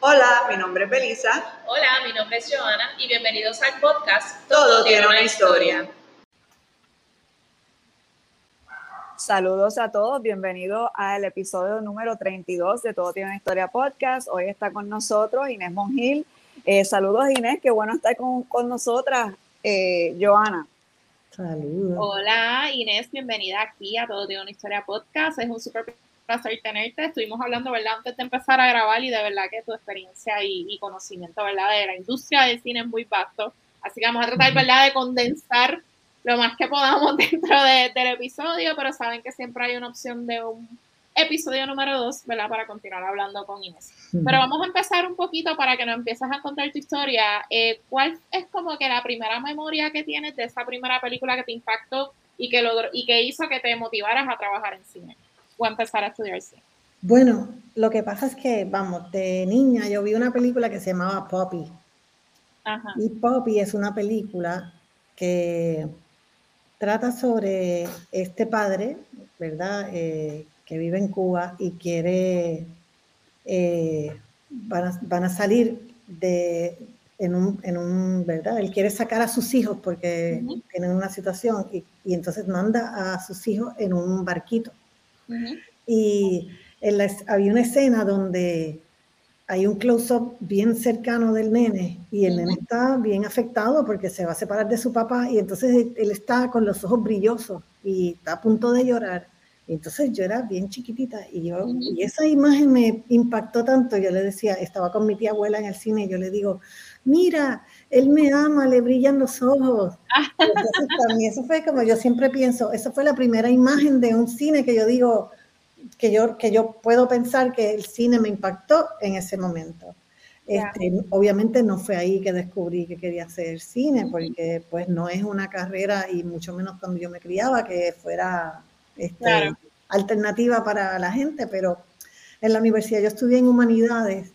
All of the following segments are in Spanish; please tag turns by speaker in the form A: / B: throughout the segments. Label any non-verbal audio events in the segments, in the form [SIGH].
A: Hola, mi nombre es Belisa.
B: Hola, mi nombre es Joana y bienvenidos al podcast
A: Todo, tiene una historia.
C: Saludos a todos, bienvenidos al episodio número 32 de Todo tiene una historia podcast. Hoy está con nosotros Inés Mongil. Eh, saludos Inés, qué bueno estar con, con nosotras, eh, Joana.
D: Saludos.
B: Hola Inés, bienvenida aquí a Todo tiene una historia podcast. Es un súper placer tenerte. Estuvimos hablando, ¿verdad? Antes de empezar a grabar y de verdad que tu experiencia y, conocimiento, ¿verdad? De la industria del cine es muy vasto. Así que vamos a tratar, ¿verdad? De condensar lo más que podamos [LAUGHS] dentro del episodio, pero saben que siempre hay una opción de un episodio número dos, ¿verdad? Para continuar hablando con Inés. Pero vamos a empezar un poquito para que nos empieces a contar tu historia. Eh, ¿Cuál es como que la primera memoria que tienes de esa primera película que te impactó y que, logró, y que hizo que te motivaras a trabajar en cine? O empezar a estudiar cine?
D: Bueno, lo que pasa es que, vamos, de niña yo vi una película que se llamaba Poppy. Ajá. Y Poppy es una película que trata sobre este padre, ¿verdad? Eh, que vive en Cuba y quiere, eh, van, a, salir de, en un, en un, ¿verdad? Él quiere sacar a sus hijos porque tienen una situación y, y, entonces manda a sus hijos en un barquito. Y había una escena donde hay un close-up bien cercano del nene y el nene está bien afectado porque se va a separar de su papá y entonces él está con los ojos brillosos y está a punto de llorar. Y entonces yo era bien chiquitita y, yo, y esa imagen me impactó tanto. Yo le decía, estaba con mi tía abuela en el cine y yo le digo, mira, él me ama, le brillan los ojos. [LAUGHS] Entonces, para mí eso fue como yo siempre pienso, esa fue la primera imagen de un cine que yo digo, que yo, que yo puedo pensar que el cine me impactó en ese momento. Este, obviamente no fue ahí que descubrí que quería hacer cine, porque pues no es una carrera y mucho menos cuando yo me criaba que fuera este, alternativa para la gente, pero en la universidad yo estudié en humanidades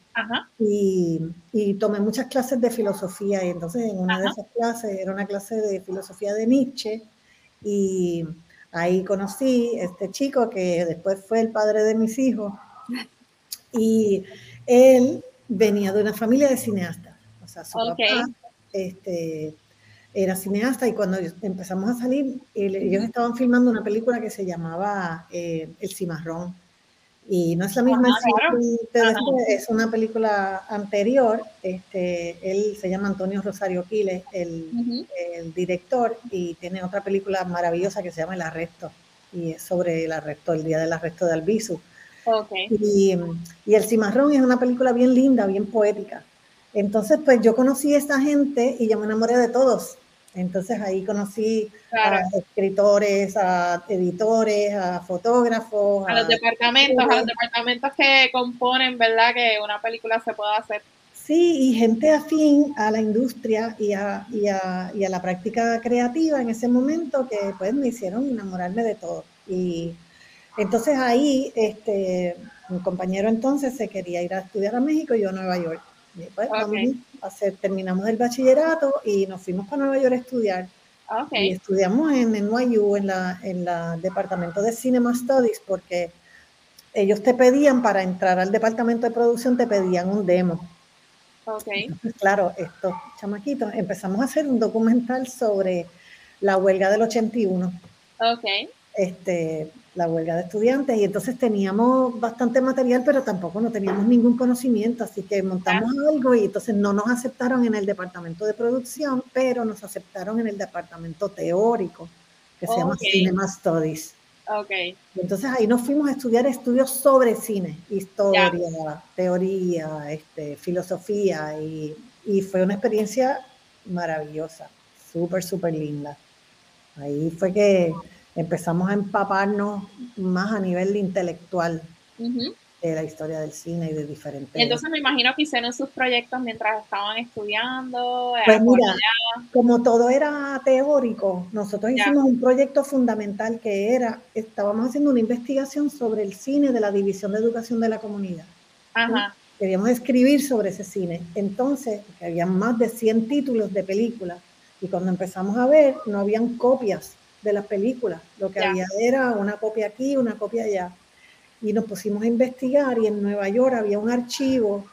D: y, y, tomé muchas clases de filosofía y entonces en una de esas clases era una clase de filosofía de Nietzsche y ahí conocí este chico que después fue el padre de mis hijos y él venía de una familia de cineastas, o sea, su papá este, era cineasta y cuando empezamos a salir, ellos estaban filmando una película que se llamaba eh, El Cimarrón y no es la misma, es una película anterior. Este, él se llama Antonio Rosario Quiles, el, el, director, y tiene otra película maravillosa que se llama El Arresto, y es sobre el arresto, el día del arresto de Albizu. Okay. Y, y, El Cimarrón es una película bien linda, bien poética. Entonces, pues yo conocí a esta gente y yo me enamoré de todos. Entonces ahí conocí a escritores, a editores, a fotógrafos.
B: A, los departamentos, a los departamentos que componen, ¿verdad? Que una película se pueda hacer.
D: Sí, y gente afín a la industria y a, y a, y a la práctica creativa en ese momento que pues me hicieron enamorarme de todo. Y entonces ahí, este, mi compañero entonces se quería ir a estudiar a México y yo a Nueva York. Pues, hacer, terminamos el bachillerato y nos fuimos para Nueva York a estudiar. Y estudiamos en NYU, en la, en la departamento de Cinema Studies, porque ellos te pedían, para entrar al departamento de producción, te pedían un demo. Okay. claro, estos chamaquitos, empezamos a hacer un documental sobre la huelga del 81.
B: Okay.
D: Este, la huelga de estudiantes y entonces teníamos bastante material, pero tampoco no teníamos ningún conocimiento, así que montamos algo y entonces no nos aceptaron en el departamento de producción, pero nos aceptaron en el departamento teórico, que se llama Cinema Studies.
B: Okay.
D: entonces ahí nos fuimos a estudiar estudios sobre cine, historia, teoría, este, filosofía y, y fue una experiencia maravillosa, súper, súper linda. Ahí fue que empezamos a empaparnos más a nivel intelectual de la historia del cine y de diferentes.
B: Entonces me imagino que hicieron sus proyectos mientras estaban estudiando.
D: Pues mira, como todo era teórico, nosotros hicimos un proyecto fundamental que era, estábamos haciendo una investigación sobre el cine de la División de Educación de la Comunidad.
B: Ajá.
D: Queríamos escribir sobre ese cine. Entonces, había más de 100 títulos de películas y cuando empezamos a ver, no habían copias de las películas. Lo que había era una copia aquí, una copia allá. Y nos pusimos a investigar y en Nueva York había un archivo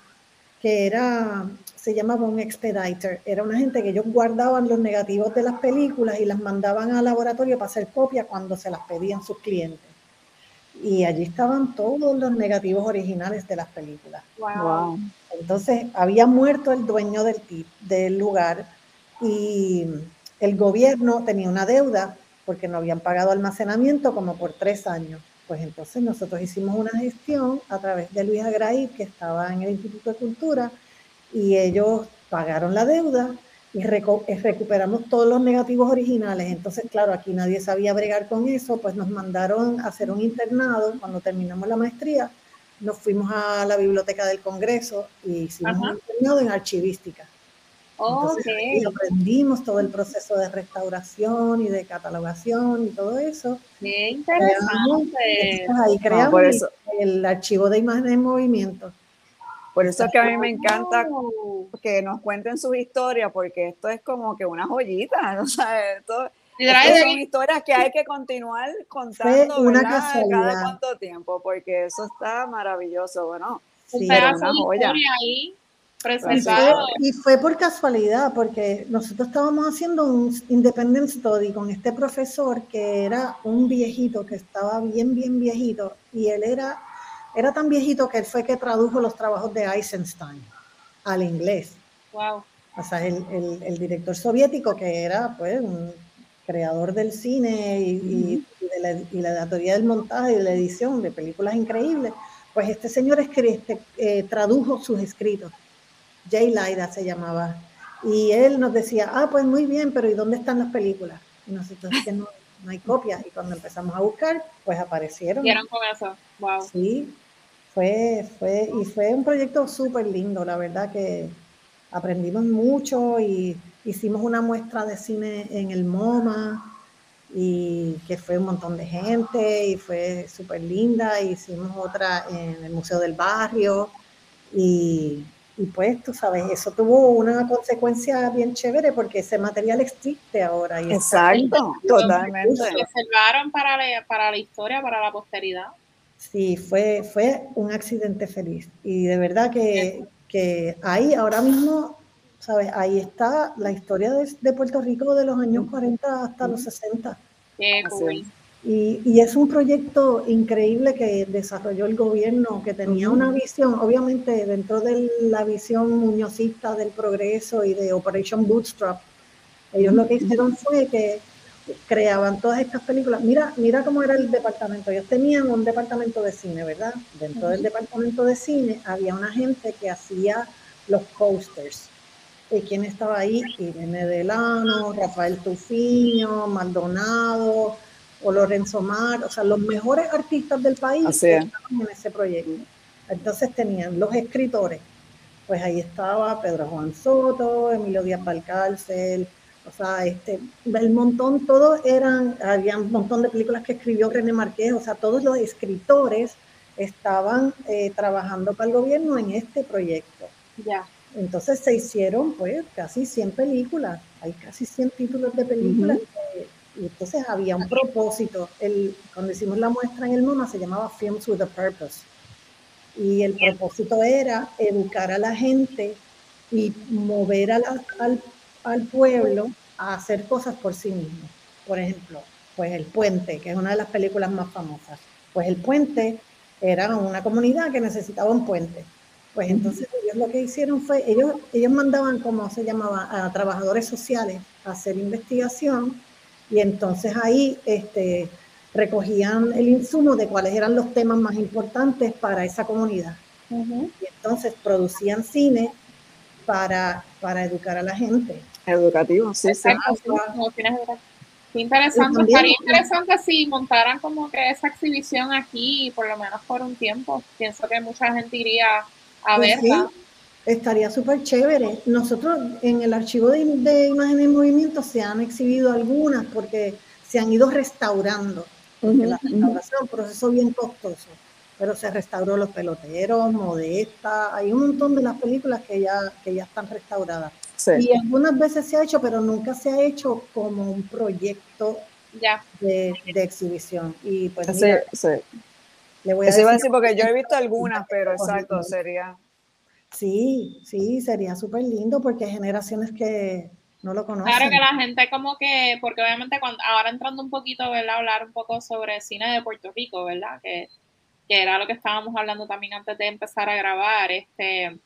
D: que era, se llamaba un expediter. Era una gente que ellos guardaban los negativos de las películas y las mandaban al laboratorio para hacer copia cuando se las pedían sus clientes. Y allí estaban todos los negativos originales de las películas.
C: Wow.
D: Entonces, había muerto el dueño del, del lugar y el gobierno tenía una deuda porque no habían pagado almacenamiento como por tres años. Pues entonces nosotros hicimos una gestión a través de Luis Agraí, que estaba en el Instituto de Cultura, y ellos pagaron la deuda y eh, recuperamos todos los negativos originales. Entonces, claro, aquí nadie sabía bregar con eso, pues nos mandaron a hacer un internado cuando terminamos la maestría. Nos fuimos a la biblioteca del Congreso y hicimos un internado en archivística. Y aprendimos todo el proceso de restauración y de catalogación y todo eso.
B: Qué interesante.
D: ahí creamos el archivo de imágenes en movimiento.
C: Por eso es que a mí me encanta que nos cuenten sus historias, porque esto es como que una joyita, [LAUGHS] ¿no? esto, son historias que hay que continuar contando una cada cuánto tiempo, porque eso está maravilloso, bueno.
B: Sí, una joya. Ahí
D: y fue por casualidad, porque nosotros estábamos haciendo un independent study con este profesor que era un viejito, que estaba bien, bien viejito, y él era, era tan viejito que él fue que tradujo los trabajos de Eisenstein al inglés.
B: Wow.
D: O sea, el, el, el director soviético que era pues un creador del cine y, y, de la, y, la, teoría del montaje y de la edición de películas increíbles, pues este señor este, eh, tradujo sus escritos Jay Laida se llamaba. Y él nos decía, ah, pues muy bien, pero ¿y dónde están las películas? Y nosotros que no, no hay copias. Y cuando empezamos a buscar, pues aparecieron.
B: Vieron con eso, wow.
D: Sí, fue, fue, y fue un proyecto súper lindo, la verdad que aprendimos mucho y hicimos una muestra de cine en el MoMA y que fue un montón de gente y fue súper linda. Hicimos otra en el Museo del Barrio y y pues, tú sabes, eso tuvo una consecuencia bien chévere porque ese material existe ahora. Y
C: Exacto, totalmente.
B: Se conservaron para la, para la historia, para la posteridad.
D: Sí, fue, fue un accidente feliz. Y de verdad que, que ahí, ahora mismo, ¿sabes? Ahí está la historia de, de Puerto Rico de los años 40 hasta los 60.
B: Qué cool.
D: Y, es un proyecto increíble que desarrolló el gobierno, que tenía una visión, obviamente dentro de la visión muñozista del progreso y de Operation Bootstrap. Ellos lo que hicieron fue que creaban todas estas películas. Mira, mira cómo era el departamento. Ellos tenían un departamento de cine, ¿verdad? Dentro del departamento de cine había una gente que hacía los posters. ¿Y quién estaba ahí? Irene Delano, Rafael Tufiño, Maldonado, o Lorenzo Mar, o sea, los mejores artistas del país estaban en ese proyecto. Entonces tenían los escritores, pues ahí estaba Pedro Juan Soto, Emilio Díaz Valcárcel, o sea, este, el montón, todos eran, había un montón de películas que escribió René Marqués, o sea, todos los escritores estaban eh, trabajando para el gobierno en este proyecto.
B: Ya.
D: Entonces se hicieron pues casi 100 películas, hay casi 100 títulos de películas y entonces había un propósito. El, cuando hicimos la muestra en el MoMA se llamaba Films with a Purpose. Y el propósito era educar a la gente y mover al, al, pueblo a hacer cosas por sí mismo. Por ejemplo, pues El Puente, que es una de las películas más famosas. Pues El Puente era una comunidad que necesitaba un puente. Pues entonces ellos lo que hicieron fue, ellos, ellos mandaban, como se llamaba, a trabajadores sociales a hacer investigación y entonces ahí este, recogían el insumo de cuáles eran los temas más importantes para esa comunidad. Y entonces producían cine para, para educar a la gente.
C: Educativo, sí, sí.
B: Qué interesante, estaría interesante si montaran como que esa exhibición aquí, por lo menos por un tiempo. Pienso que mucha gente iría a pues verla.
D: Estaría súper chévere. Nosotros en el archivo de, de, imágenes en movimiento se han exhibido algunas porque se han ido restaurando. la restauración es un proceso bien costoso, pero se restauró Los Peloteros, Modesta, hay un montón de las películas que ya, que ya están restauradas. Y algunas veces se ha hecho, pero nunca se ha hecho como un proyecto
B: ya.
D: De, de, exhibición. Y pues
C: le voy a decir, porque yo he visto algunas, pero [LAUGHS] exacto, sería
D: Sí, sí, sería súper lindo porque hay generaciones que no lo conocen.
B: Claro que la gente como que, porque obviamente cuando, ahora entrando un poquito, ¿verdad? Hablar un poco sobre cine de Puerto Rico, ¿verdad? Que, que era lo que estábamos hablando también antes de empezar a grabar, este,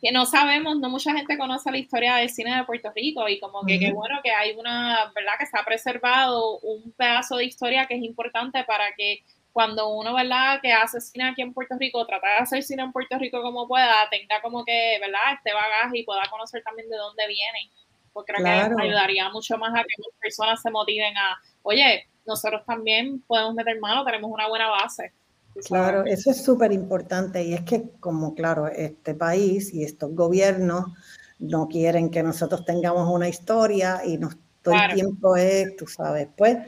B: que no sabemos, no mucha gente conoce la historia del cine de Puerto Rico y como que qué bueno que hay una, ¿verdad? Que se ha preservado un pedazo de historia que es importante para que cuando uno, ¿verdad? Que hace cine aquí en Puerto Rico, trata de hacer cine en Puerto Rico como pueda, tenga como que, ¿verdad? Este bagaje y pueda conocer también de dónde vienen. Porque creo que ayudaría mucho más a que las personas se motiven a, oye, nosotros también podemos meter mano, tenemos una buena base.
D: Claro, eso es súper importante y es que como claro, este país y estos gobiernos no quieren que nosotros tengamos una historia y nos, todo el tiempo es, tú sabes, pues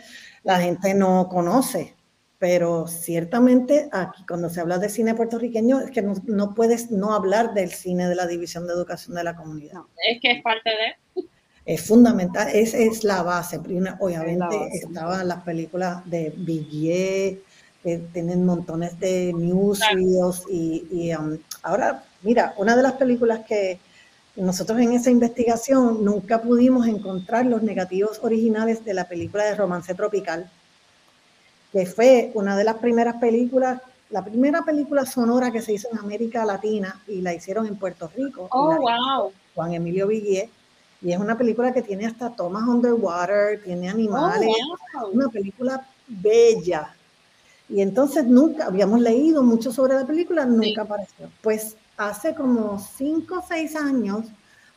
D: la gente no conoce pero ciertamente aquí cuando se habla de cine puertorriqueño es que no, puedes no hablar del cine de la División de Educación de la Comunidad.
B: es que es parte de...
D: Es fundamental, es, es la base. Obviamente estaban las películas de Villiers, que tienen montones de newsreels y, y um, ahora, mira, una de las películas que nosotros en esa investigación nunca pudimos encontrar los negativos originales de la película de Romance Tropical que fue una de las primeras películas, la primera película sonora que se hizo en América Latina y la hicieron en Puerto Rico.
B: Oh, wow.
D: Juan Emilio Villiers. Y es una película que tiene hasta tomas underwater, tiene animales, oh, una película bella. Y entonces nunca, habíamos leído mucho sobre la película, nunca apareció. Pues hace como cinco o seis años,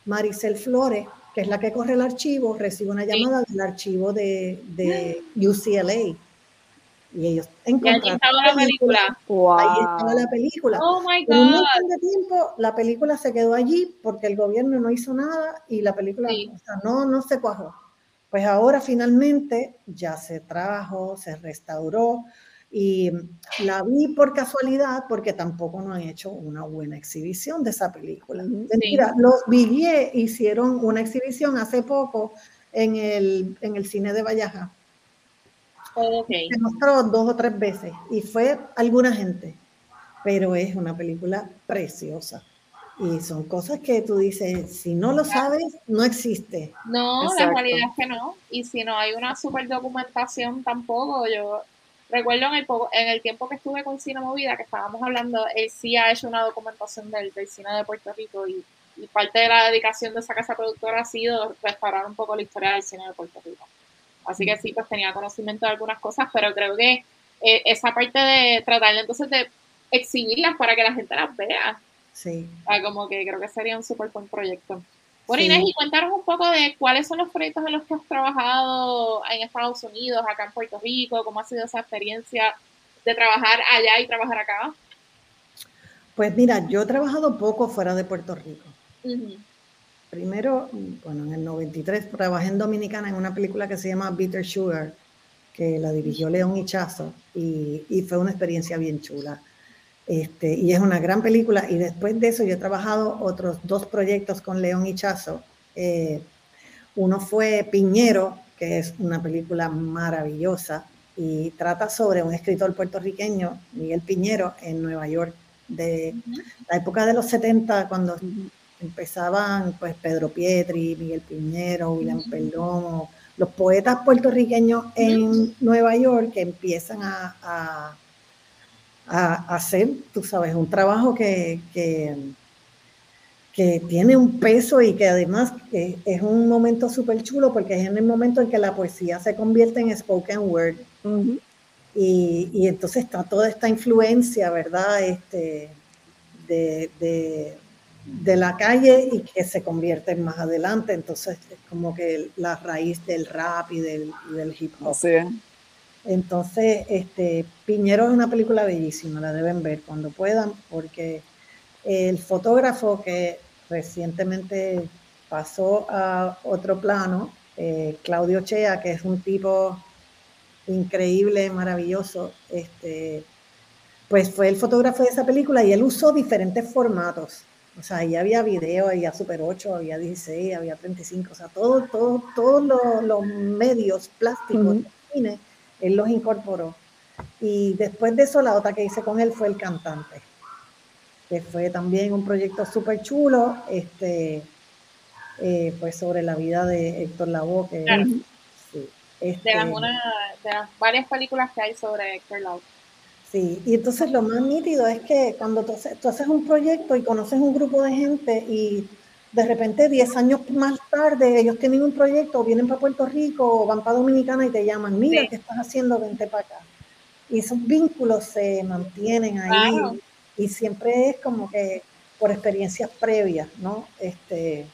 D: Maricel Flores, que es la que corre el archivo, recibe una llamada del archivo de, de UCLA y ellos
B: encontraron la película.
D: Ahí estaba la película.
B: Oh my
D: God. un montón de tiempo la película se quedó allí porque el gobierno no hizo nada y la película no, no se cuajó. Pues ahora finalmente ya se trajo, se restauró y la vi por casualidad porque tampoco no han hecho una buena exhibición de esa película. Mentira, los Villiers hicieron una exhibición hace poco en el, en el cine de Vallaja se mostró dos o tres veces y fue alguna gente, pero es una película preciosa. Y son cosas que tú dices, si no lo sabes, no existe.
B: No, la realidad es que no. Y si no hay una super documentación tampoco, yo recuerdo en el, en el tiempo que estuve con Cine Movida, que estábamos hablando, él sí ha hecho una documentación del, del cine de Puerto Rico y, y, parte de la dedicación de esa casa productora ha sido restaurar un poco la historia del cine de Puerto Rico. Así que sí, pues tenía conocimiento de algunas cosas, pero creo que eh, esa parte de tratar entonces de exhibirlas para que la gente las vea.
D: Sí.
B: como que creo que sería un súper buen proyecto. Bueno, Inés, y cuéntanos un poco de cuáles son los proyectos en los que has trabajado en Estados Unidos, acá en Puerto Rico, cómo ha sido esa experiencia de trabajar allá y trabajar acá.
D: Pues mira, yo he trabajado poco fuera de Puerto Rico. Primero, bueno, en el 93 trabajé en Dominicana en una película que se llama Bitter Sugar, que la dirigió León Hichazo y, y fue una experiencia bien chula. Este, y es una gran película. Y después de eso yo he trabajado otros dos proyectos con León Hichazo. Eh, uno fue Piñero, que es una película maravillosa y trata sobre un escritor puertorriqueño, Miguel Piñero, en Nueva York, de la época de los 70, cuando empezaban pues Pedro Pietri, Miguel Piñero, William Perdomo, los poetas puertorriqueños en Nueva York que empiezan a, a, hacer, tú sabes, un trabajo que, que, tiene un peso y que además es un momento súper chulo porque es en el momento en que la poesía se convierte en spoken word. y, y, entonces está toda esta influencia, ¿verdad? Este, de de la calle y que se convierten más adelante. Entonces es como que la raíz del rap y del, hip hop. Entonces, este, Piñero es una película bellísima, la deben ver cuando puedan, porque el fotógrafo que recientemente pasó a otro plano, eh, Claudio Chea, que es un tipo increíble, maravilloso, este, pues fue el fotógrafo de esa película y él usó diferentes formatos. O sea, ahí había video, había Super 8, había 16, había 35, o sea, todos todo, todos los, medios plásticos de cine, él los incorporó. Y después de eso, la otra que hice con él fue el cantante. que fue también un proyecto súper chulo, este, eh, pues sobre la vida de Héctor Lavoe, que
B: sí, este, de, las de las varias películas que hay sobre Héctor Lavoe.
D: Sí, y entonces lo más nítido es que cuando tú haces, un proyecto y conoces un grupo de gente y de repente 10 años más tarde ellos tienen un proyecto, vienen para Puerto Rico o van para Dominicana y te llaman, mira, ¿qué estás haciendo? Vente para acá. Y esos vínculos se mantienen ahí y siempre es como que por experiencias previas, ¿no? Este,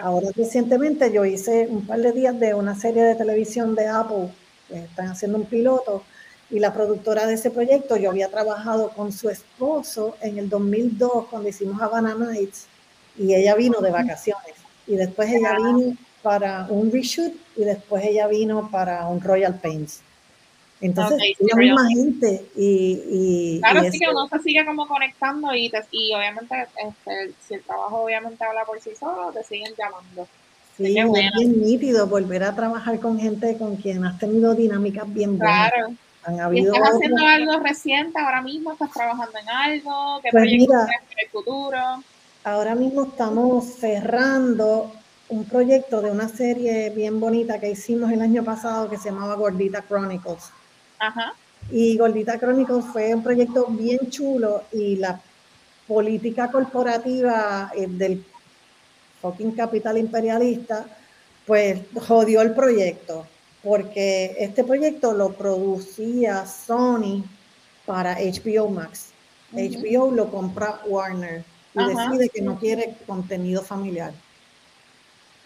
D: Ahora recientemente yo hice un par de días de una serie de televisión de Apple, están haciendo un piloto, y la productora de ese proyecto, yo había trabajado con su esposo en el 2002 cuando hicimos Havana Nights y ella vino de vacaciones y después ella vino para un reshoot y después ella vino para un Royal Pains. Entonces, la misma gente y,
B: Claro, sí que uno se sigue como conectando y, y obviamente este, si el trabajo obviamente habla por sí solo, te siguen llamando.
D: Sí, es bien nítido volver a trabajar con gente con quien has tenido dinámicas bien buenas. Claro
B: estás haciendo algo reciente ahora mismo? ¿Estás trabajando en algo? ¿Qué pues proyectos en el futuro?
D: Ahora mismo estamos cerrando un proyecto de una serie bien bonita que hicimos el año pasado que se llamaba Gordita Chronicles. Ajá. Y Gordita Chronicles fue un proyecto bien chulo y la política corporativa eh, del fucking capital imperialista, pues jodió el proyecto porque este proyecto lo producía Sony para HBO Max. HBO lo compra Warner y decide que no quiere contenido familiar.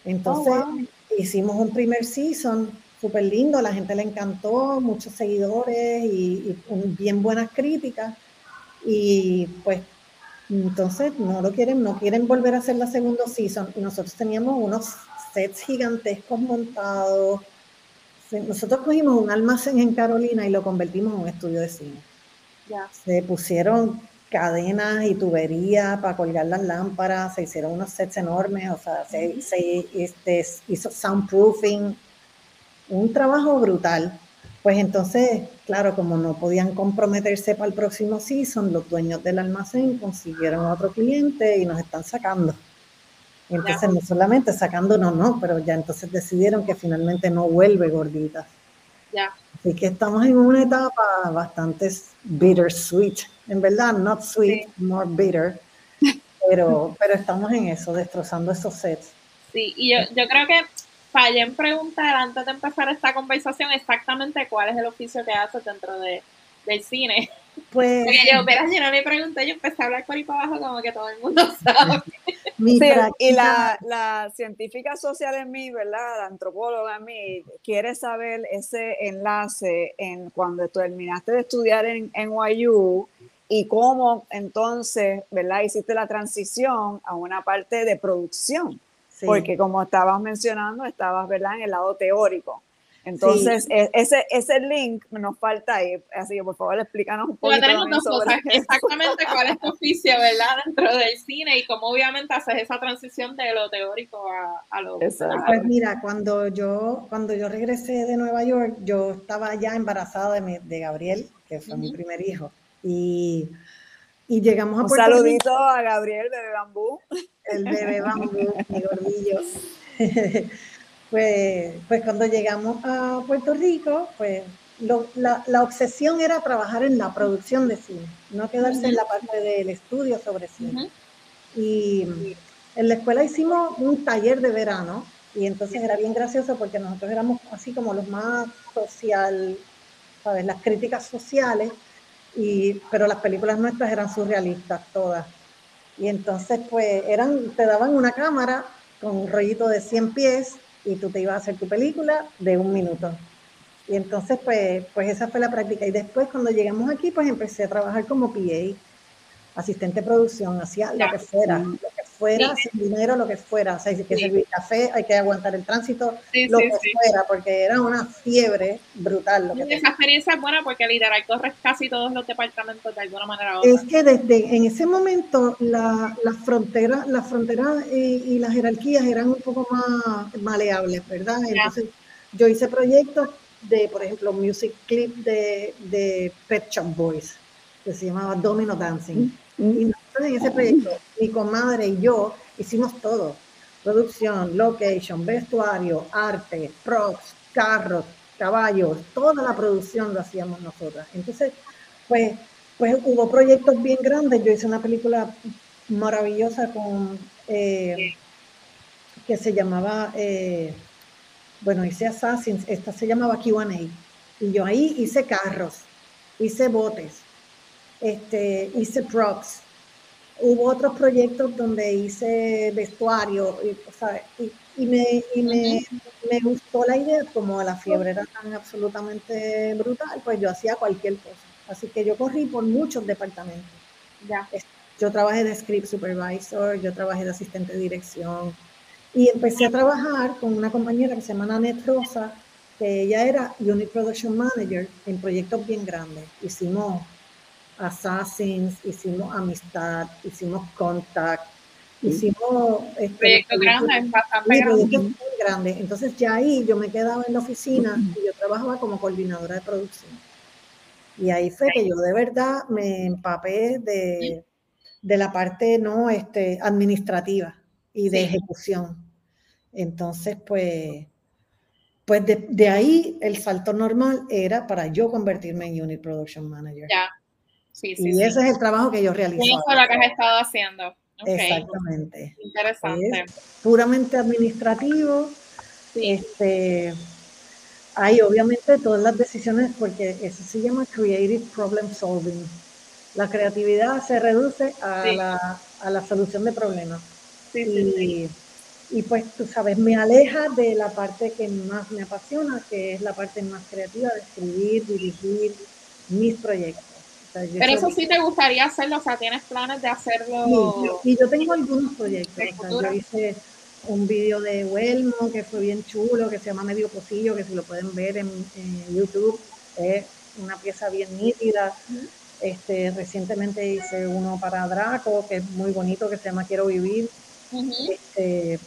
D: Entonces oh, hicimos un primer season súper lindo, la gente le encantó, muchos seguidores y, bien buenas críticas. Y pues entonces no lo quieren, no quieren volver a hacer la segunda season. Y nosotros teníamos unos sets gigantescos montados, nosotros cogimos un almacén en Carolina y lo convertimos en un estudio de cine. Se pusieron cadenas y tuberías para colgar las lámparas, se hicieron unos sets enormes, o sea, se, este, hizo soundproofing, un trabajo brutal. Pues entonces, claro, como no podían comprometerse para el próximo season, los dueños del almacén consiguieron otro cliente y nos están sacando. Entonces, no solamente sacándonos, no, pero ya entonces decidieron que finalmente no vuelve gordita. Ya. Así que estamos en una etapa bastante bittersweet. En verdad, not sweet, more bitter. Pero, [LAUGHS] pero estamos en eso, destrozando esos sets.
B: Sí, y yo, yo creo que fallé en preguntar antes de empezar esta conversación exactamente cuál es el oficio que haces dentro de, del cine. Pues. Porque yo, verás, yo no le pregunté, yo empecé a hablar por ahí para abajo como que todo el mundo [LAUGHS] sabe.
C: y la, la, científica social en mí, ¿verdad? La antropóloga en mí, quiere saber ese enlace en cuando terminaste de estudiar en NYU y cómo entonces, ¿verdad? Hiciste la transición a una parte de producción. Porque como estabas mencionando, estabas, ¿verdad? En el lado teórico. Entonces, e, ese, ese link nos falta ahí, así que por favor explícanos un poco.
B: tenemos dos cosas, exactamente cuál es tu [LAUGHS] oficio, ¿verdad? Dentro del cine y cómo obviamente haces esa transición de lo teórico a, a lo... Pues
D: mira, cuando yo, cuando yo regresé de Nueva York, yo estaba ya embarazada de, de Gabriel, que fue mi primer hijo, y, y llegamos a
C: Un saludito a Gabriel, bebé bambú.
D: El bebé bambú, mi gordillo. [LAUGHS] Pues, pues cuando llegamos a Puerto Rico, pues la, la, obsesión era trabajar en la producción de cine, no quedarse en la parte del estudio sobre cine. Y en la escuela hicimos un taller de verano y entonces era bien gracioso porque nosotros éramos así como los más social, ¿sabes? Las críticas sociales, y, pero las películas nuestras eran surrealistas todas. Y entonces pues eran, te daban una cámara con un rollito de 100 pies y tú te ibas a hacer tu película de un minuto. Y entonces, pues, pues esa fue la práctica. Y después, cuando llegamos aquí, pues empecé a trabajar como PA, asistente de producción, hacía lo que fuera, lo que fuera, sin dinero, lo que fuera. O sea, hay que servir café, hay que aguantar el tránsito, lo que fuera, porque era una fiebre brutal. Lo
B: que esa experiencia es buena porque literal corres casi todos los departamentos de alguna manera u otra.
D: Es que desde en ese momento la, la frontera, la frontera y, las jerarquías eran un poco más maleables, ¿verdad? Entonces, yo hice proyectos de, por ejemplo, music clip de, de Pet Shop Boys, que se llamaba Domino Dancing. Y nosotros en ese proyecto, mi comadre y yo hicimos todo. Producción, location, vestuario, arte, props, carros, caballos, toda la producción lo hacíamos nosotras. Entonces, pues, pues hubo proyectos bien grandes. Yo hice una película maravillosa con eh, que se llamaba, eh, bueno, hice Assassins, esta se llamaba QA. Y yo ahí hice carros, hice botes, este, hice props. Hubo otros proyectos donde hice vestuario, y, y, me, y me, me, gustó la idea, como la fiebre era tan absolutamente brutal, pues yo hacía cualquier cosa. Así que yo corrí por muchos departamentos. Ya. Yo trabajé de script supervisor, yo trabajé de asistente de dirección y empecé a trabajar con una compañera que se llama Nanette Rosa, que ella era Unit Production Manager en proyectos bien grandes. Hicimos Assassins, hicimos Amistad, hicimos Contact, hicimos...
B: Este, proyectos grandes, bastante
D: grandes. grandes. Entonces ya ahí yo me quedaba en la oficina y yo trabajaba como coordinadora de producción. Y ahí fue que yo de verdad me empapé de de la parte no este, administrativa y de ejecución. Entonces, pues, pues de, ahí el salto normal era para yo convertirme en Unit Production Manager.
B: Ya.
D: Sí, sí, y ese es el trabajo que yo realizo.
B: Eso es lo que has estado haciendo.
D: Exactamente.
B: Interesante.
D: puramente administrativo. Este, hay obviamente todas las decisiones, porque eso se llama Creative Problem Solving la creatividad se reduce a, la, a la, solución de problemas. y, y, pues tú sabes, me aleja de la parte que más me apasiona, que es la parte más creativa de escribir, dirigir mis proyectos.
B: Pero eso sí te gustaría hacerlo, o sea, tienes planes de hacerlo.
D: y yo tengo algunos proyectos. yo hice un video de Huelmo que fue bien chulo, que se llama Medio Pocillo, que si lo pueden ver en, en YouTube, es una pieza bien nítida. Este, recientemente hice uno para Draco, que es muy bonito, que se llama Quiero Vivir. Este,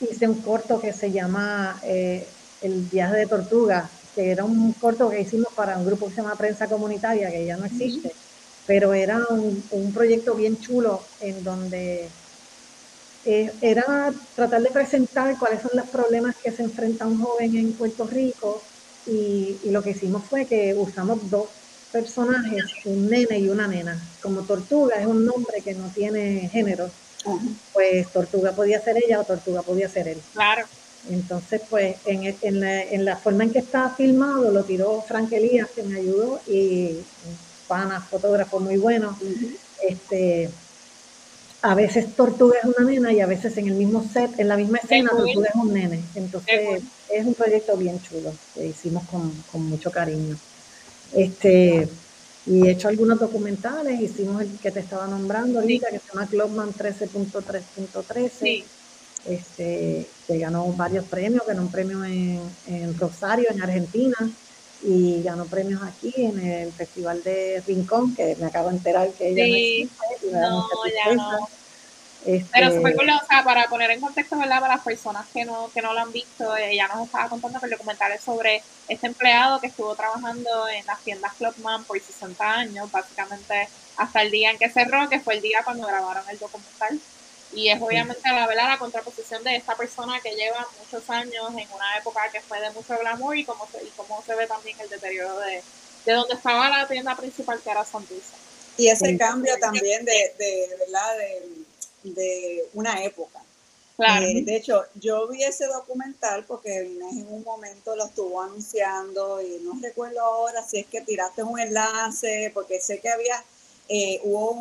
D: hice un corto que se llama eh, El viaje de tortuga, que era un corto que hicimos para un grupo que se llama Prensa Comunitaria, que ya no existe, pero era un, proyecto bien chulo en donde eh, era tratar de presentar cuáles son los problemas que se enfrenta un joven en Puerto Rico y, y lo que hicimos fue que usamos dos personajes, un nene y una nena. Como Tortuga es un nombre que no tiene género, pues Tortuga podía ser ella o Tortuga podía ser él.
B: Claro.
D: Entonces, pues en, en, la, en la, forma en que está filmado lo tiró Frank Elías, que me ayudó, y un pana, fotógrafo muy bueno. este, a veces Tortuga es una nena y a veces en el mismo set, en la misma escena, Tortuga es un nene. Entonces, es un proyecto bien chulo que hicimos con, con mucho cariño. Este, y he hecho algunos documentales, hicimos el que te estaba nombrando ahorita, que se llama Clubman 13.3.13, este, que ganó varios premios, ganó un premio en, en, Rosario, en Argentina, y ganó premios aquí en el Festival de Rincón, que me acabo de enterar que ella no existe.
B: no, ya no. Pero súper cool, o sea, para poner en contexto, ¿verdad? Para las personas que no, que no lo han visto, ella nos estaba contando que el documental es sobre este empleado que estuvo trabajando en las tiendas Clubman por 60 años, básicamente hasta el día en que cerró, que fue el día cuando grabaron el documental. Y es obviamente la verdad la contraposición de esta persona que lleva muchos años en una época que fue de mucho glamour y cómo se, y cómo se ve también el deterioro de, de donde estaba la tienda principal que era Santurce.
A: Y ese cambio también de, de ¿verdad? De, de una época. Eh, de hecho, yo vi ese documental porque Inés en un momento lo estuvo anunciando y no recuerdo ahora si es que tiraste un enlace, porque sé que había, eh, hubo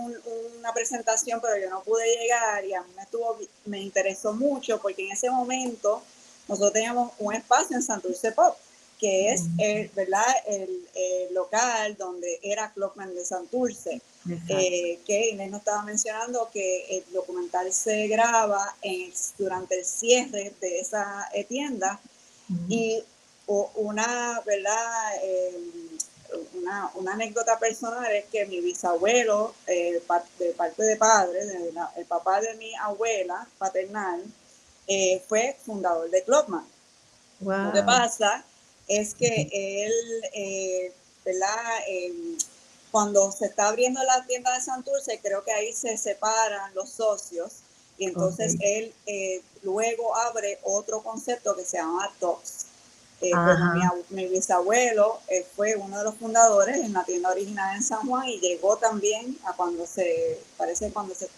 A: una presentación, pero yo no pude llegar y a mí me, estuvo, me interesó mucho porque en ese momento nosotros teníamos un espacio en Santurce Pop que es el, ¿verdad? El, local donde era Clockman de Santurce, eh, que Inés nos estaba mencionando que el documental se graba en, durante el cierre de esa eh, tienda. Y una, ¿verdad? Em, una, una, anécdota personal es que mi bisabuelo, eh, de parte de padre, el papá de mi abuela paternal, fue fundador de Clockman. Wow. Lo que pasa es que él, eh, ¿verdad? Em, cuando se está abriendo la tienda de Santurce, creo que ahí se separan los socios y entonces él eh, luego abre otro concepto que se llama TOX. Eh, mi, bisabuelo eh, fue uno de los fundadores en la tienda original en San Juan y llegó también a cuando se, parece cuando se,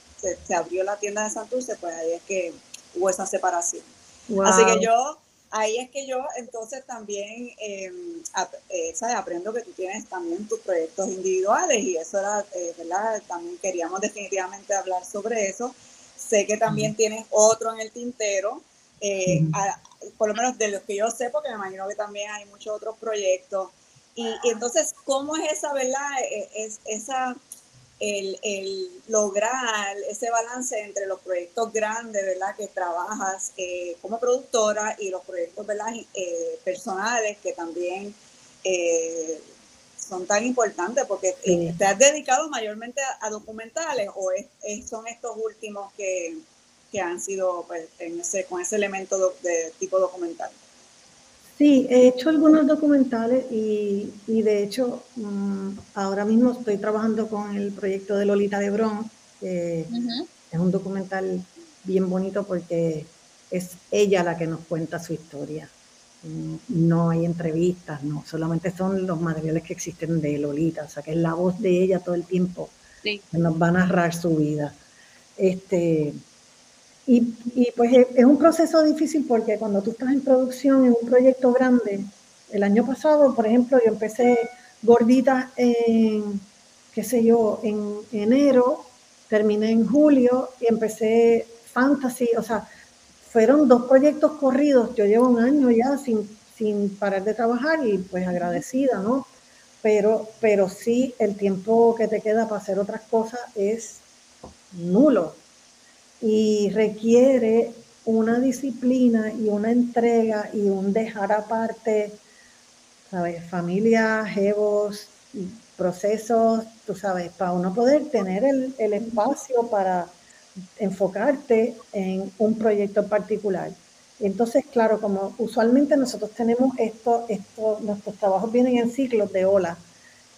A: se, abrió la tienda de Santurce, pues ahí es que hubo esa separación. Así que yo ahí es que yo entonces también em, eh, aprendo que tú tienes también tus proyectos individuales y eso era, eh, ¿verdad? También queríamos definitivamente hablar sobre eso. Sé que también tienes otro en el tintero, eh, por lo menos de los que yo sé, porque me imagino que también hay muchos otros proyectos. Y, y entonces, ¿cómo es esa, verdad? E, es, esa el, lograr ese balance entre los proyectos grandes, ¿verdad? Que trabajas eh, como productora y los proyectos, ¿verdad? Eh, personales que también eh, son tan importantes porque te has dedicado mayormente a, documentales o son estos últimos que, han sido pues, en ese, con ese elemento de tipo documental.
D: Sí, he hecho algunos documentales y, de hecho mm, ahora mismo estoy trabajando con el proyecto de Lolita de Bron, que es un documental bien bonito porque es ella la que nos cuenta su historia. Mm, no hay entrevistas, no, solamente son los materiales que existen de Lolita, o sea que es la voz de ella todo el tiempo que nos va a narrar su vida. Este, y, pues es un proceso difícil porque cuando tú estás en producción en un proyecto grande, el año pasado, por ejemplo, yo empecé gordita en, qué sé yo, en enero, terminé en julio y empecé fantasy, o sea, fueron dos proyectos corridos, yo llevo un año ya sin, sin parar de trabajar y pues agradecida, ¿no? Pero, pero sí, el tiempo que te queda para hacer otras cosas es nulo y requiere una disciplina y una entrega y un dejar aparte, ¿sabes? Familia, jevos, procesos, tú sabes, para uno poder tener el, espacio para enfocarte en un proyecto en particular. Entonces, claro, como usualmente nosotros tenemos esto, esto, nuestros trabajos vienen en ciclos de ola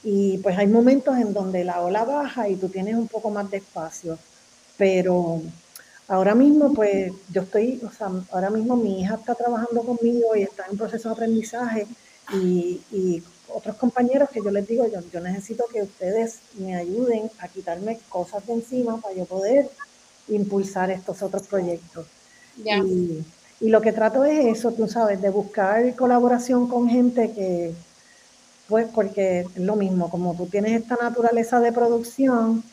D: y pues hay momentos en donde la ola baja y tú tienes un poco más de espacio, pero Ahora mismo, pues yo estoy, o sea, ahora mismo mi hija está trabajando conmigo y está en proceso de aprendizaje y, otros compañeros que yo les digo, yo, yo necesito que ustedes me ayuden a quitarme cosas de encima para yo poder impulsar estos otros proyectos. Y, y, lo que trato es eso, tú sabes, de buscar colaboración con gente que, pues porque es lo mismo, como tú tienes esta naturaleza de producción,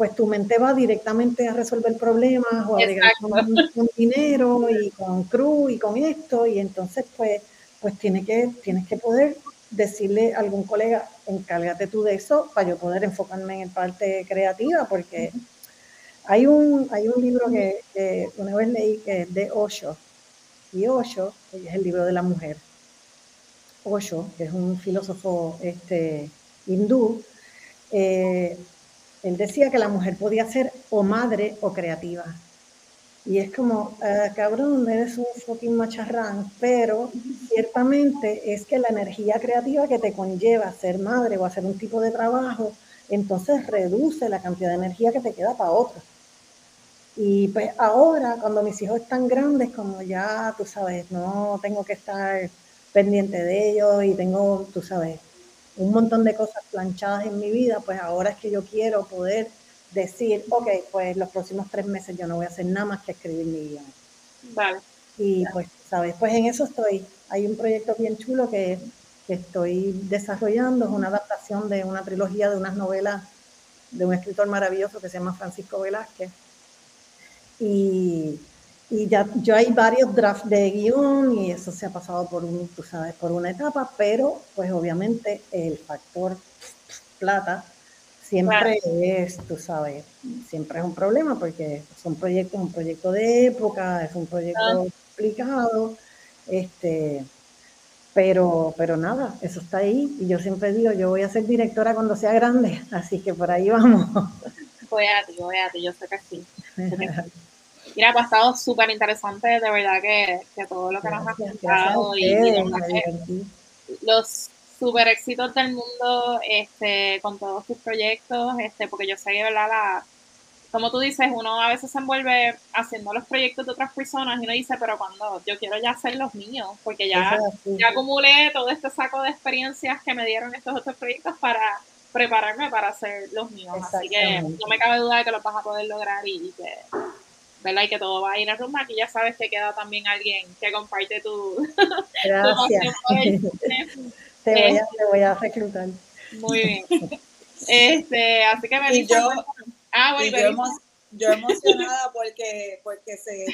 D: pues tu mente va directamente a resolver problemas o a llegar con, dinero y con cruz y con esto y entonces pues pues tiene que, tienes que poder decirle a algún colega, encárgate tú de eso para yo poder enfocarme en parte creativa porque hay un, hay un libro que, una vez leí que es de Osho y Osho es el libro de la mujer. Osho, que es un filósofo este, hindú, eh, él decía que la mujer podía ser o madre o creativa. Y es como, ah, cabrón, eres un fucking macharrán, pero ciertamente es que la energía creativa que te conlleva ser madre o hacer un tipo de trabajo, entonces reduce la cantidad de energía que te queda para otros. Y pues ahora, cuando mis hijos están grandes, como ya, tú sabes, no tengo que estar pendiente de ellos y tengo, tú sabes, un montón de cosas planchadas en mi vida, pues ahora es que yo quiero poder decir, ok, pues los próximos tres meses yo no voy a hacer nada más que escribir mi guion. Vale. Y pues, ¿sabes? Pues en eso estoy. Hay un proyecto bien chulo que, que estoy desarrollando, es una adaptación de una trilogía de unas novelas de un escritor maravilloso que se llama Francisco Velázquez. Y y ya yo hay varios drafts de guion y eso se ha pasado por un, tú sabes, por una etapa, pero pues obviamente el factor plata siempre es, tú sabes, siempre es un problema porque son proyectos, un proyecto de época, es un proyecto ah. complicado, este, pero, pero nada, eso está ahí y yo siempre digo, yo voy a ser directora cuando sea grande, [LAUGHS] así que por ahí vamos.
B: Voy a ti, voy a ti, yo sé que sí. Mira, pues ha estado súper interesante, de verdad que, que, todo lo que nos has contado y, los super éxitos del mundo este, con todos tus proyectos, este, porque yo sé que, ¿verdad? La, como tú dices, uno a veces se envuelve haciendo los proyectos de otras personas y uno dice, pero cuando yo quiero ya hacer los míos, porque ya, ya acumulé todo este saco de experiencias que me dieron estos otros proyectos para prepararme para hacer los míos. Así que no me cabe duda de que lo vas a poder lograr y, que, ¿verdad? Y que todo va a ir a rumba. Aquí ya sabes que queda también alguien que comparte tu,
D: Gracias. [LAUGHS] te, voy a, te voy a reclutar.
B: Muy bien. Este, así que me dice,
A: Ah, bueno, yo, emocionada porque, porque se,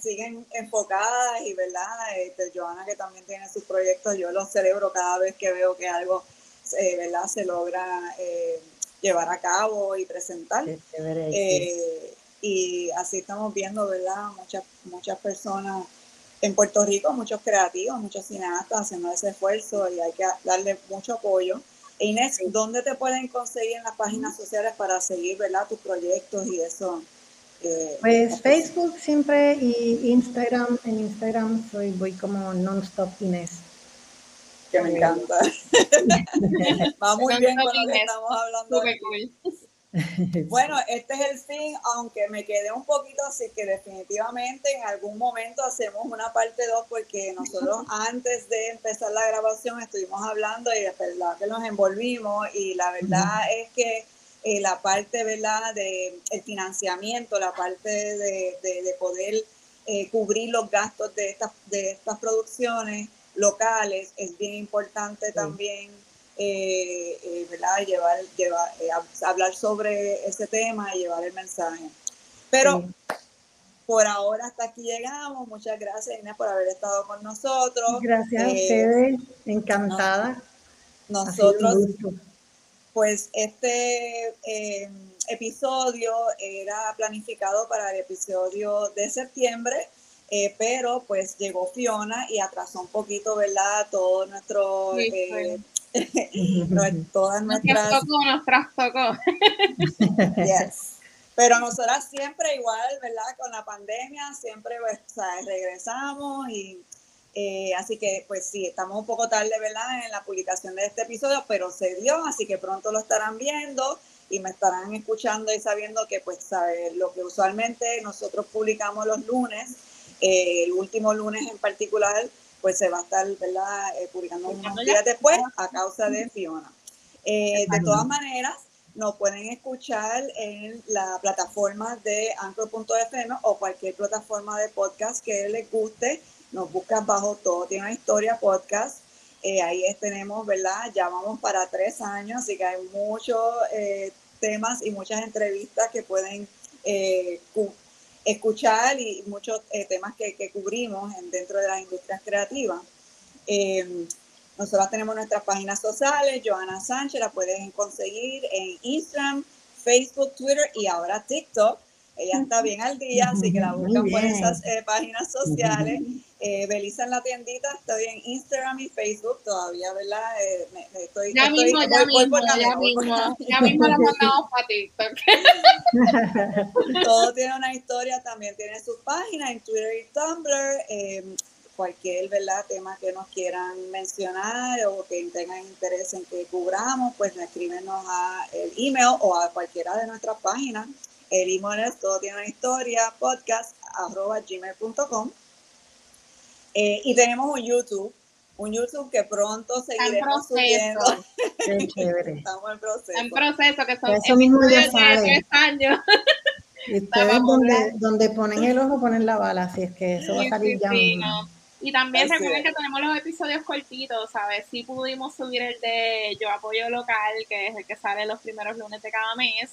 A: siguen enfocadas y, ¿verdad? Este, Joana, que también tiene sus proyectos, yo los celebro cada vez que veo que algo, eh, ¿verdad? Se logra eh, llevar a cabo y presentar. Eh, y así estamos viendo, ¿verdad? Muchas, muchas personas en Puerto Rico, muchos creativos, muchos cineastas haciendo ese esfuerzo y hay que darle mucho apoyo. Inés, ¿dónde te pueden conseguir en las páginas sociales para seguir ¿verdad? tus proyectos y eso?
D: Eh, pues Facebook siempre y Instagram. En Instagram soy, voy como nonstop Inés.
A: Que me encanta. [LAUGHS] Va muy bien con lo que estamos hablando. [LAUGHS] Bueno, este es el fin, aunque me quedé un poquito así que definitivamente en algún momento hacemos una parte 2 porque nosotros [LAUGHS] antes de empezar la grabación estuvimos hablando y de verdad que nos envolvimos y la verdad es que eh, la parte ¿verdad? de el financiamiento, la parte de, de, poder eh, cubrir los gastos de estas, de estas producciones locales es bien importante también eh, eh, ¿verdad? Llevar, llevar eh, hablar sobre ese tema y llevar el mensaje. Pero por ahora hasta aquí llegamos. Muchas gracias Inés por haber estado con nosotros.
D: Gracias a ustedes, encantada.
A: nosotros, pues este episodio era planificado para el episodio de septiembre. pero pues llegó Fiona y atrasó un poquito, ¿verdad? Todo nuestro [LAUGHS] todas nuestras...
B: Nos tocó, nos trastocó. [LAUGHS] [LAUGHS]
A: yes. Pero nosotras siempre igual, ¿verdad? Con la pandemia, siempre pues, regresamos y eh, así que pues sí, estamos un poco tarde, ¿verdad? En la publicación de este episodio, pero se dio, así que pronto lo estarán viendo y me estarán escuchando y sabiendo que pues ¿sabes? lo que usualmente nosotros publicamos los lunes, eh, el último lunes en particular, pues se va a estar ¿verdad? Eh, publicando unos días después a causa de Fiona. Eh, de todas maneras, nos pueden escuchar en la plataforma de Anchor.fm o cualquier plataforma de podcast que les guste. Nos buscan bajo Todo Tiene una Historia Podcast. Eh, ahí tenemos, ¿verdad? Ya vamos para tres años, así que hay muchos temas y muchas entrevistas que pueden escuchar y muchos eh, temas que, que, cubrimos en, dentro de las industrias creativas. Eh, nosotros tenemos nuestras páginas sociales, Joana Sánchez, la pueden conseguir en Instagram, Facebook, Twitter y ahora TikTok. Ella está bien al día, así que la buscan por esas eh, páginas sociales. Eh, Belisa en la tiendita, estoy en Instagram y Facebook todavía, ¿verdad? Eh, me, estoy,
B: ya mismo, ya mismo, ya mismo, ya mismo la mandamos para TikTok. [LAUGHS] [LAUGHS]
A: Todo tiene una historia, también tiene su página en Twitter y Tumblr. Eh, cualquier ¿verdad? tema que nos quieran mencionar o que tengan interés en que cubramos, pues escríbenos a el email o a cualquiera de nuestras páginas. El email es todo tiene una historia, podcast, arroba gmail.com. Eh, y tenemos un YouTube, un YouTube que pronto seguiremos subiendo.
D: Qué [LAUGHS] chévere.
A: Estamos en proceso.
B: En proceso, que son
D: Eso mismo ya tres años. [LAUGHS] Y ustedes donde, donde, ponen el ojo ponen la bala, así es que eso va a salir ya mismo.
B: Y también recuerden que tenemos los episodios cortitos, ¿sabes? Sí pudimos subir el de Yo Apoyo Local, que es el que sale los primeros lunes de cada mes.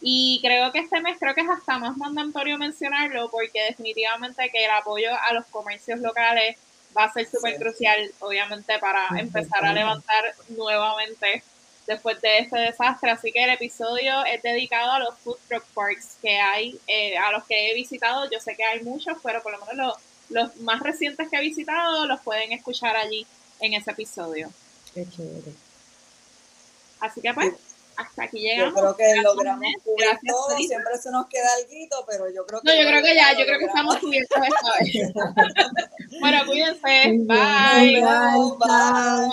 B: Y creo que este mes creo que es hasta más mandatorio mencionarlo porque definitivamente que el apoyo a los comercios locales va a ser súper crucial, obviamente, para empezar a levantar nuevamente después de este desastre. Así que el episodio es dedicado a los food truck parks que hay, eh, a los que he visitado. Yo sé que hay muchos, pero por lo menos los, los más recientes que he visitado los pueden escuchar allí en ese episodio.
D: Qué chévere.
B: Así que pues hasta aquí llegamos.
A: Yo creo que logramos cubrir todo, siempre se nos queda algo, pero yo creo que...
B: No, yo creo que ya, yo creo que estamos cubiertos esta vez. [LAUGHS] bueno, cuídense. Bye.
A: Bye. bye.